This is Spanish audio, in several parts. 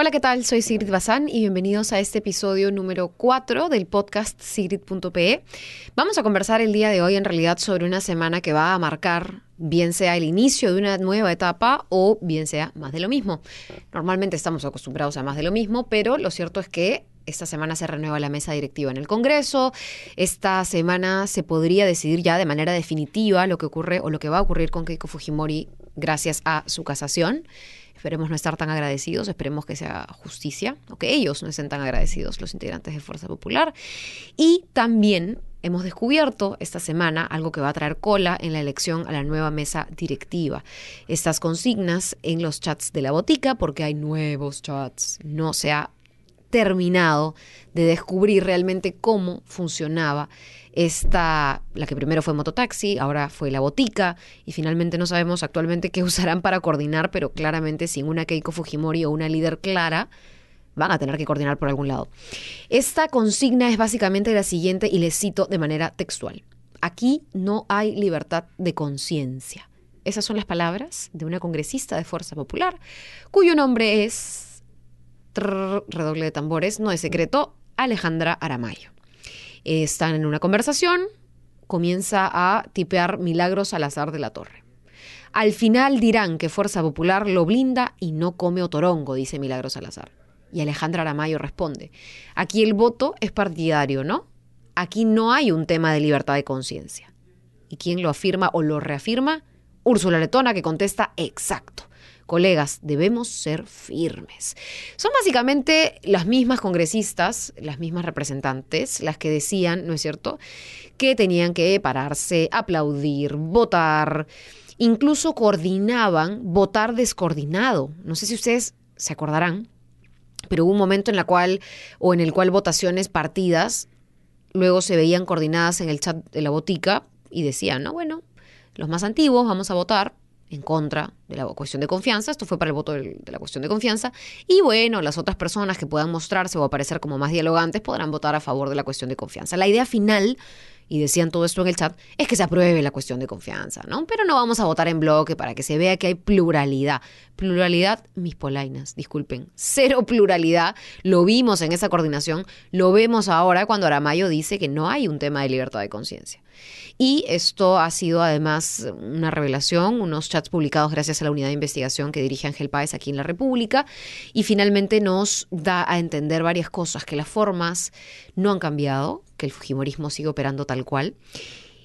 Hola, ¿qué tal? Soy Sigrid Bazán y bienvenidos a este episodio número 4 del podcast Sigrid.pe. Vamos a conversar el día de hoy en realidad sobre una semana que va a marcar bien sea el inicio de una nueva etapa o bien sea más de lo mismo. Normalmente estamos acostumbrados a más de lo mismo, pero lo cierto es que esta semana se renueva la mesa directiva en el Congreso. Esta semana se podría decidir ya de manera definitiva lo que ocurre o lo que va a ocurrir con Keiko Fujimori gracias a su casación. Esperemos no estar tan agradecidos, esperemos que sea justicia, o que ellos no estén tan agradecidos, los integrantes de Fuerza Popular. Y también hemos descubierto esta semana algo que va a traer cola en la elección a la nueva mesa directiva. Estas consignas en los chats de la botica, porque hay nuevos chats, no se ha terminado de descubrir realmente cómo funcionaba esta, la que primero fue Mototaxi, ahora fue la Botica, y finalmente no sabemos actualmente qué usarán para coordinar, pero claramente sin una Keiko Fujimori o una líder clara, van a tener que coordinar por algún lado. Esta consigna es básicamente la siguiente y le cito de manera textual. Aquí no hay libertad de conciencia. Esas son las palabras de una congresista de Fuerza Popular, cuyo nombre es, redoble de tambores, no es secreto, Alejandra Aramayo están en una conversación, comienza a tipear Milagros azar de la Torre. Al final dirán que Fuerza Popular lo blinda y no come otorongo, dice Milagros Salazar. Y Alejandra Aramayo responde, aquí el voto es partidario, ¿no? Aquí no hay un tema de libertad de conciencia. ¿Y quién lo afirma o lo reafirma? Úrsula Letona que contesta, exacto. Colegas, debemos ser firmes. Son básicamente las mismas congresistas, las mismas representantes, las que decían, ¿no es cierto?, que tenían que pararse, aplaudir, votar, incluso coordinaban votar descoordinado. No sé si ustedes se acordarán, pero hubo un momento en la cual o en el cual votaciones partidas luego se veían coordinadas en el chat de la botica y decían, no, bueno, los más antiguos vamos a votar en contra de la cuestión de confianza. Esto fue para el voto de la cuestión de confianza. Y bueno, las otras personas que puedan mostrarse o aparecer como más dialogantes podrán votar a favor de la cuestión de confianza. La idea final, y decían todo esto en el chat, es que se apruebe la cuestión de confianza, ¿no? Pero no vamos a votar en bloque para que se vea que hay pluralidad. Pluralidad, mis polainas, disculpen. Cero pluralidad. Lo vimos en esa coordinación, lo vemos ahora cuando Aramayo dice que no hay un tema de libertad de conciencia. Y esto ha sido además una revelación, unos chats publicados gracias a la unidad de investigación que dirige Ángel Páez aquí en la República. Y finalmente nos da a entender varias cosas, que las formas no han cambiado, que el Fujimorismo sigue operando tal cual.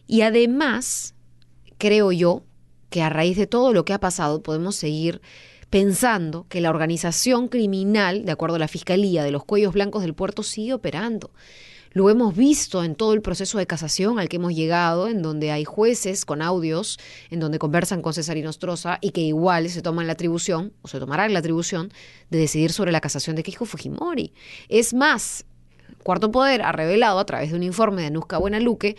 Y además, creo yo que a raíz de todo lo que ha pasado podemos seguir pensando que la organización criminal, de acuerdo a la Fiscalía de los Cuellos Blancos del Puerto, sigue operando. Lo hemos visto en todo el proceso de casación al que hemos llegado, en donde hay jueces con audios, en donde conversan con César Inostroza y que igual se toman la atribución, o se tomarán la atribución, de decidir sobre la casación de Keiko Fujimori. Es más, Cuarto Poder ha revelado a través de un informe de Anuska Buenaluque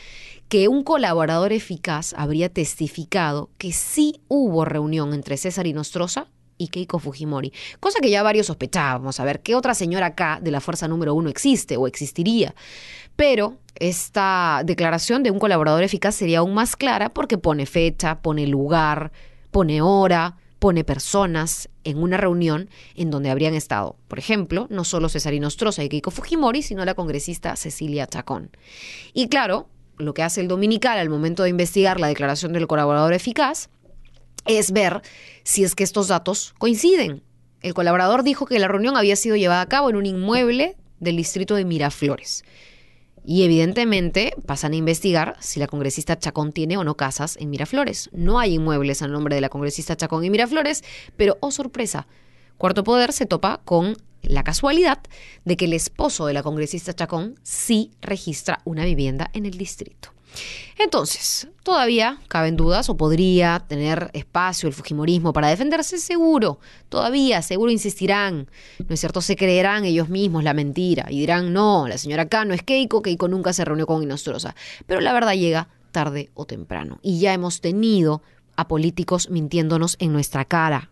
que un colaborador eficaz habría testificado que sí hubo reunión entre César Inostroza y Keiko Fujimori, cosa que ya varios sospechábamos, a ver qué otra señora acá de la fuerza número uno existe o existiría. Pero esta declaración de un colaborador eficaz sería aún más clara porque pone fecha, pone lugar, pone hora, pone personas en una reunión en donde habrían estado, por ejemplo, no solo Cesarino Nostroza y Keiko Fujimori, sino la congresista Cecilia Chacón. Y claro, lo que hace el dominical al momento de investigar la declaración del colaborador eficaz es ver si es que estos datos coinciden. El colaborador dijo que la reunión había sido llevada a cabo en un inmueble del distrito de Miraflores. Y evidentemente pasan a investigar si la congresista Chacón tiene o no casas en Miraflores. No hay inmuebles a nombre de la congresista Chacón en Miraflores, pero, oh sorpresa, Cuarto Poder se topa con la casualidad de que el esposo de la congresista Chacón sí registra una vivienda en el distrito. Entonces, todavía caben dudas o podría tener espacio el Fujimorismo para defenderse, seguro, todavía, seguro insistirán, ¿no es cierto? Se creerán ellos mismos la mentira y dirán, no, la señora K no es Keiko, Keiko nunca se reunió con Inostrosa. Pero la verdad llega tarde o temprano y ya hemos tenido a políticos mintiéndonos en nuestra cara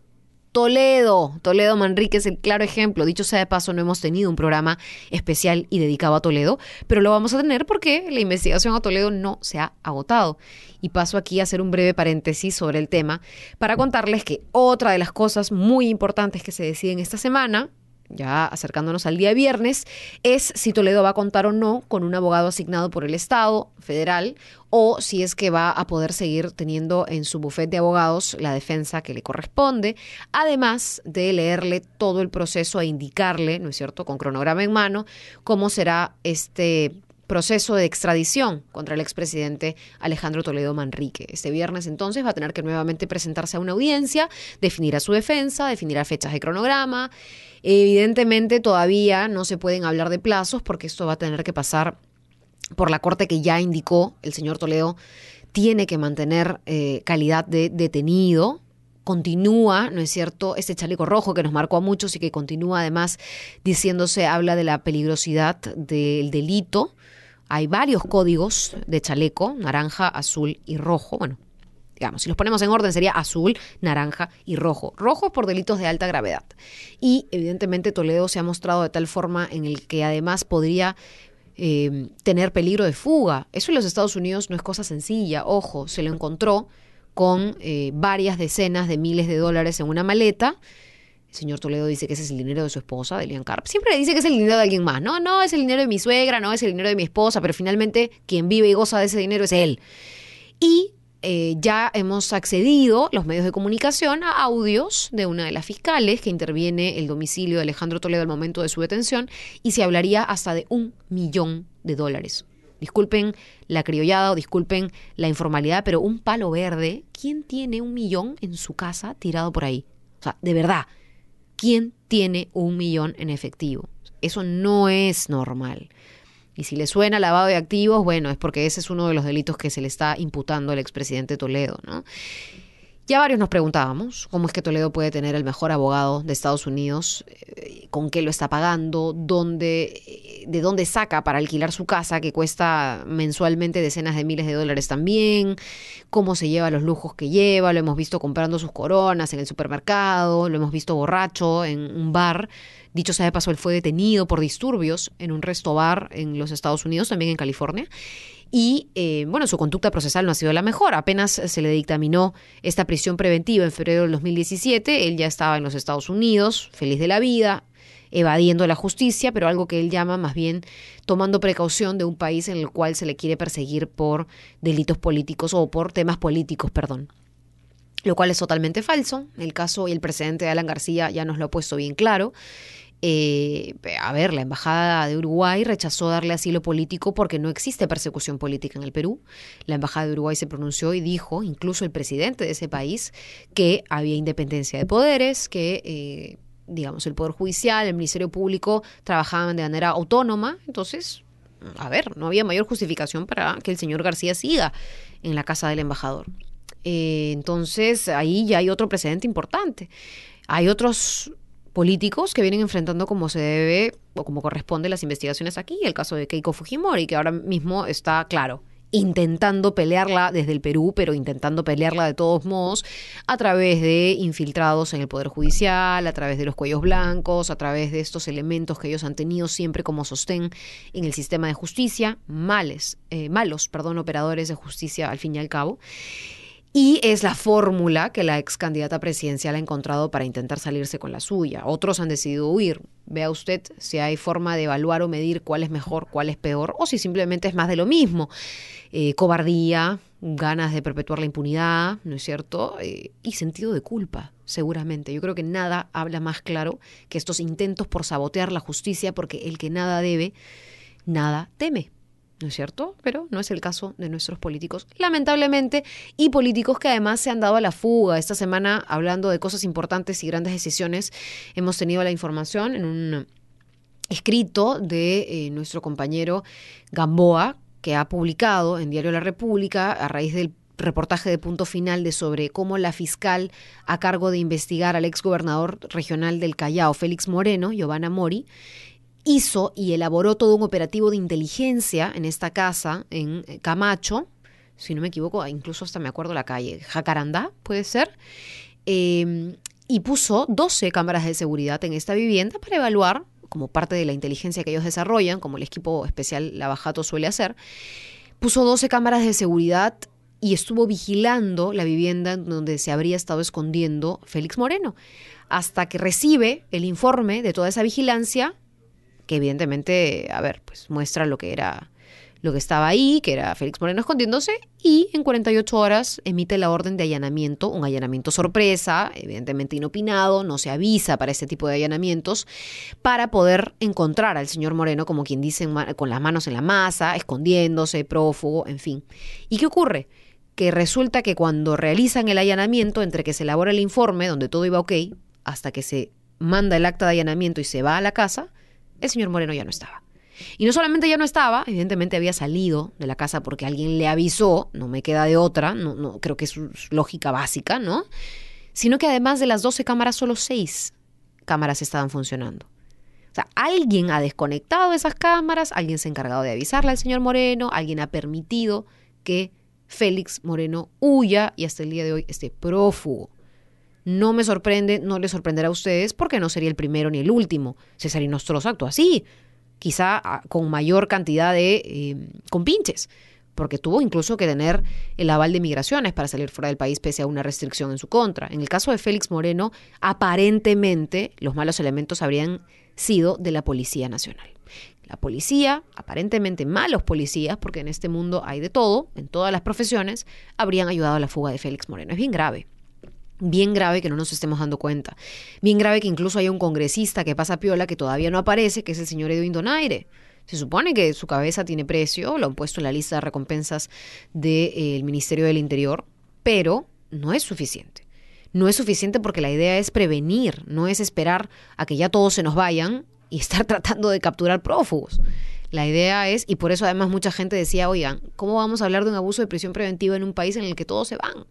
Toledo, Toledo Manrique es el claro ejemplo. Dicho sea de paso, no hemos tenido un programa especial y dedicado a Toledo, pero lo vamos a tener porque la investigación a Toledo no se ha agotado. Y paso aquí a hacer un breve paréntesis sobre el tema para contarles que otra de las cosas muy importantes que se deciden esta semana ya acercándonos al día viernes, es si Toledo va a contar o no con un abogado asignado por el Estado federal o si es que va a poder seguir teniendo en su bufete de abogados la defensa que le corresponde, además de leerle todo el proceso e indicarle, ¿no es cierto?, con cronograma en mano, cómo será este proceso de extradición contra el expresidente Alejandro Toledo Manrique. Este viernes entonces va a tener que nuevamente presentarse a una audiencia, definir a su defensa, definirá fechas de cronograma. Evidentemente todavía no se pueden hablar de plazos porque esto va a tener que pasar por la corte que ya indicó el señor Toledo tiene que mantener eh, calidad de detenido, continúa, ¿no es cierto?, este chaleco rojo que nos marcó a muchos y que continúa además diciéndose, habla de la peligrosidad del delito, hay varios códigos de chaleco, naranja, azul y rojo. Bueno, digamos, si los ponemos en orden sería azul, naranja y rojo. Rojo por delitos de alta gravedad. Y evidentemente Toledo se ha mostrado de tal forma en el que además podría eh, tener peligro de fuga. Eso en los Estados Unidos no es cosa sencilla. Ojo, se lo encontró con eh, varias decenas de miles de dólares en una maleta el señor Toledo dice que ese es el dinero de su esposa, de Lian Carp. Siempre dice que es el dinero de alguien más. No, no, es el dinero de mi suegra, no es el dinero de mi esposa, pero finalmente quien vive y goza de ese dinero es él. Y eh, ya hemos accedido, los medios de comunicación, a audios de una de las fiscales que interviene el domicilio de Alejandro Toledo al momento de su detención y se hablaría hasta de un millón de dólares. Disculpen la criollada o disculpen la informalidad, pero un palo verde, ¿quién tiene un millón en su casa tirado por ahí? O sea, de verdad, ¿Quién tiene un millón en efectivo? Eso no es normal. Y si le suena lavado de activos, bueno, es porque ese es uno de los delitos que se le está imputando al expresidente Toledo, ¿no? Ya varios nos preguntábamos cómo es que Toledo puede tener el mejor abogado de Estados Unidos, eh, con qué lo está pagando, dónde, eh, de dónde saca para alquilar su casa, que cuesta mensualmente decenas de miles de dólares también, cómo se lleva los lujos que lleva, lo hemos visto comprando sus coronas en el supermercado, lo hemos visto borracho en un bar. Dicho sea de paso, él fue detenido por disturbios en un resto bar en los Estados Unidos, también en California. Y eh, bueno, su conducta procesal no ha sido la mejor. Apenas se le dictaminó esta prisión preventiva en febrero del 2017. Él ya estaba en los Estados Unidos, feliz de la vida, evadiendo la justicia, pero algo que él llama más bien tomando precaución de un país en el cual se le quiere perseguir por delitos políticos o por temas políticos, perdón. Lo cual es totalmente falso. El caso y el precedente de Alan García ya nos lo ha puesto bien claro. Eh, a ver, la Embajada de Uruguay rechazó darle asilo político porque no existe persecución política en el Perú. La Embajada de Uruguay se pronunció y dijo, incluso el presidente de ese país, que había independencia de poderes, que... Eh, digamos, el Poder Judicial, el Ministerio Público trabajaban de manera autónoma, entonces, a ver, no había mayor justificación para que el señor García siga en la casa del embajador. Eh, entonces, ahí ya hay otro precedente importante. Hay otros políticos que vienen enfrentando como se debe o como corresponde las investigaciones aquí, el caso de Keiko Fujimori, que ahora mismo está claro intentando pelearla desde el Perú, pero intentando pelearla de todos modos a través de infiltrados en el Poder Judicial, a través de los cuellos blancos, a través de estos elementos que ellos han tenido siempre como sostén en el sistema de justicia, males, eh, malos, perdón, operadores de justicia al fin y al cabo. Y es la fórmula que la ex candidata presidencial ha encontrado para intentar salirse con la suya. Otros han decidido huir. Vea usted si hay forma de evaluar o medir cuál es mejor, cuál es peor, o si simplemente es más de lo mismo. Eh, cobardía, ganas de perpetuar la impunidad, ¿no es cierto? Eh, y sentido de culpa, seguramente. Yo creo que nada habla más claro que estos intentos por sabotear la justicia, porque el que nada debe, nada teme. ¿No es cierto? Pero no es el caso de nuestros políticos, lamentablemente, y políticos que además se han dado a la fuga. Esta semana, hablando de cosas importantes y grandes decisiones, hemos tenido la información en un escrito de eh, nuestro compañero Gamboa, que ha publicado en Diario La República a raíz del reportaje de punto final de sobre cómo la fiscal a cargo de investigar al exgobernador regional del Callao, Félix Moreno, Giovanna Mori, hizo y elaboró todo un operativo de inteligencia en esta casa, en eh, Camacho, si no me equivoco, incluso hasta me acuerdo la calle, Jacarandá, puede ser, em, y puso 12 cámaras de seguridad en esta vivienda para evaluar, como parte de la inteligencia que ellos desarrollan, como el equipo especial Lavajato suele hacer, puso 12 cámaras de seguridad y estuvo vigilando la vivienda en donde se habría estado escondiendo Félix Moreno. hasta que recibe el informe de toda esa vigilancia, que evidentemente, a ver, pues muestra lo que era lo que estaba ahí, que era Félix Moreno escondiéndose, y en 48 horas emite la orden de allanamiento, un allanamiento sorpresa, evidentemente inopinado, no se avisa para este tipo de allanamientos, para poder encontrar al señor Moreno, como quien dice, con las manos en la masa, escondiéndose, prófugo, en fin. ¿Y qué ocurre? Que resulta que cuando realizan el allanamiento, entre que se elabora el informe, donde todo iba ok, hasta que se manda el acta de allanamiento y se va a la casa, el señor Moreno ya no estaba. Y no solamente ya no estaba, evidentemente había salido de la casa porque alguien le avisó, no me queda de otra, no, no creo que es lógica básica, ¿no? Sino que además de las 12 cámaras, solo 6 cámaras estaban funcionando. O sea, alguien ha desconectado esas cámaras, alguien se ha encargado de avisarle al señor Moreno, alguien ha permitido que Félix Moreno huya y hasta el día de hoy esté prófugo. No me sorprende, no le sorprenderá a ustedes porque no sería el primero ni el último. César Nostroza actuó así quizá ah, con mayor cantidad de eh, compinches, porque tuvo incluso que tener el aval de migraciones para salir fuera del país pese a una restricción en su contra. En el caso de Félix Moreno, aparentemente los malos elementos habrían sido de la Policía Nacional. La policía, aparentemente malos policías, porque en este mundo hay de todo, en todas las profesiones, habrían ayudado a la fuga de Félix Moreno. Es bien grave. Bien grave que no nos estemos dando cuenta. Bien grave que incluso haya un congresista que pasa piola que todavía no aparece, que es el señor Edwin Donaire. Se supone que su cabeza tiene precio, lo han puesto en la lista de recompensas del eh, Ministerio del Interior, pero no es suficiente. No es suficiente porque la idea es prevenir, no es esperar a que ya todos se nos vayan y estar tratando de capturar prófugos. La idea es, y por eso además mucha gente decía, oigan, ¿cómo vamos a hablar de un abuso de prisión preventiva en un país en el que todos se van?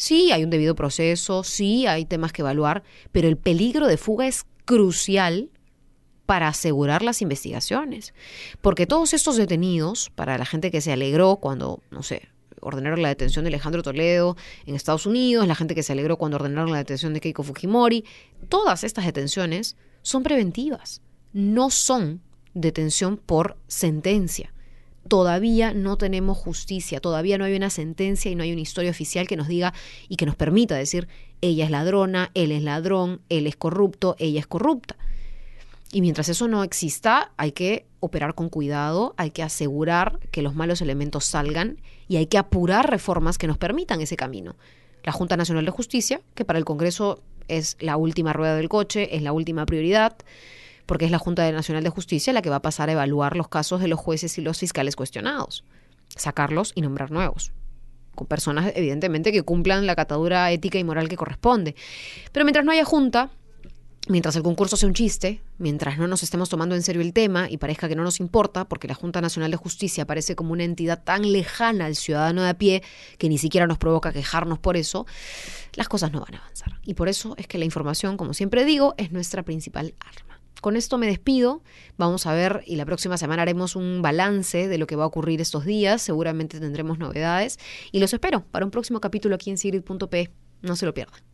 Sí, hay un debido proceso, sí, hay temas que evaluar, pero el peligro de fuga es crucial para asegurar las investigaciones. Porque todos estos detenidos, para la gente que se alegró cuando, no sé, ordenaron la detención de Alejandro Toledo en Estados Unidos, la gente que se alegró cuando ordenaron la detención de Keiko Fujimori, todas estas detenciones son preventivas, no son detención por sentencia todavía no tenemos justicia, todavía no hay una sentencia y no hay una historia oficial que nos diga y que nos permita decir, ella es ladrona, él es ladrón, él es corrupto, ella es corrupta. Y mientras eso no exista, hay que operar con cuidado, hay que asegurar que los malos elementos salgan y hay que apurar reformas que nos permitan ese camino. La Junta Nacional de Justicia, que para el Congreso es la última rueda del coche, es la última prioridad porque es la Junta Nacional de Justicia la que va a pasar a evaluar los casos de los jueces y los fiscales cuestionados, sacarlos y nombrar nuevos con personas evidentemente que cumplan la catadura ética y moral que corresponde. Pero mientras no haya junta, mientras el concurso sea un chiste, mientras no nos estemos tomando en serio el tema y parezca que no nos importa, porque la Junta Nacional de Justicia parece como una entidad tan lejana al ciudadano de a pie que ni siquiera nos provoca quejarnos por eso, las cosas no van a avanzar. Y por eso es que la información, como siempre digo, es nuestra principal arma. Con esto me despido. Vamos a ver y la próxima semana haremos un balance de lo que va a ocurrir estos días. Seguramente tendremos novedades y los espero para un próximo capítulo aquí en Sigrid.p. No se lo pierdan.